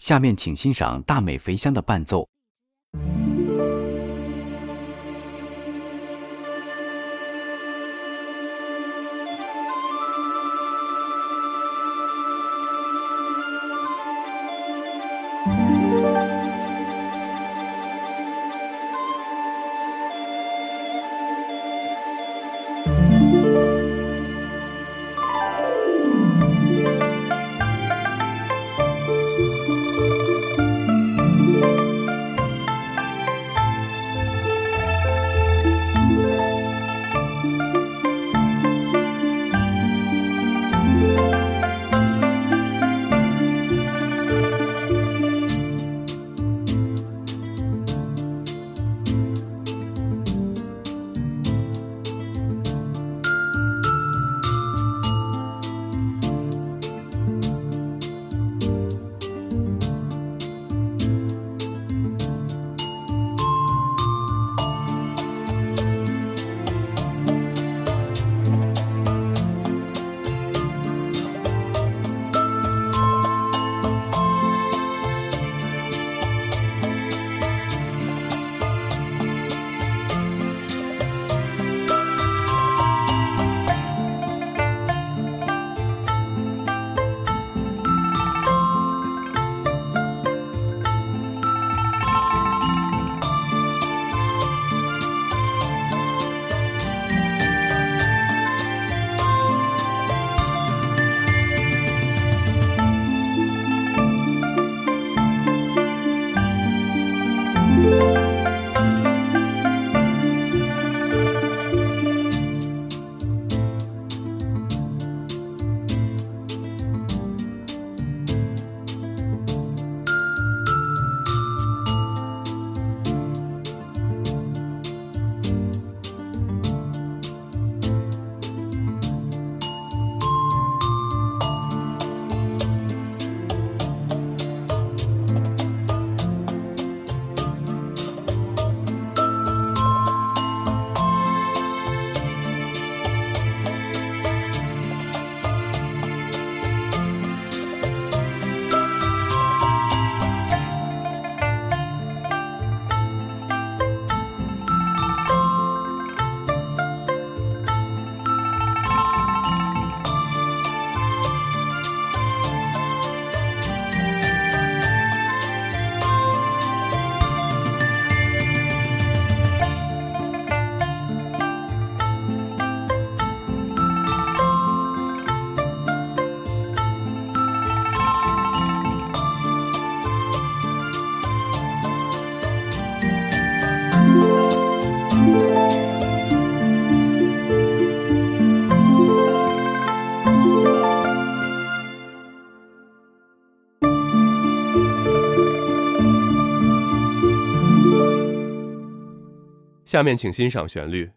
下面请欣赏大美肥香的伴奏。下面请欣赏旋律。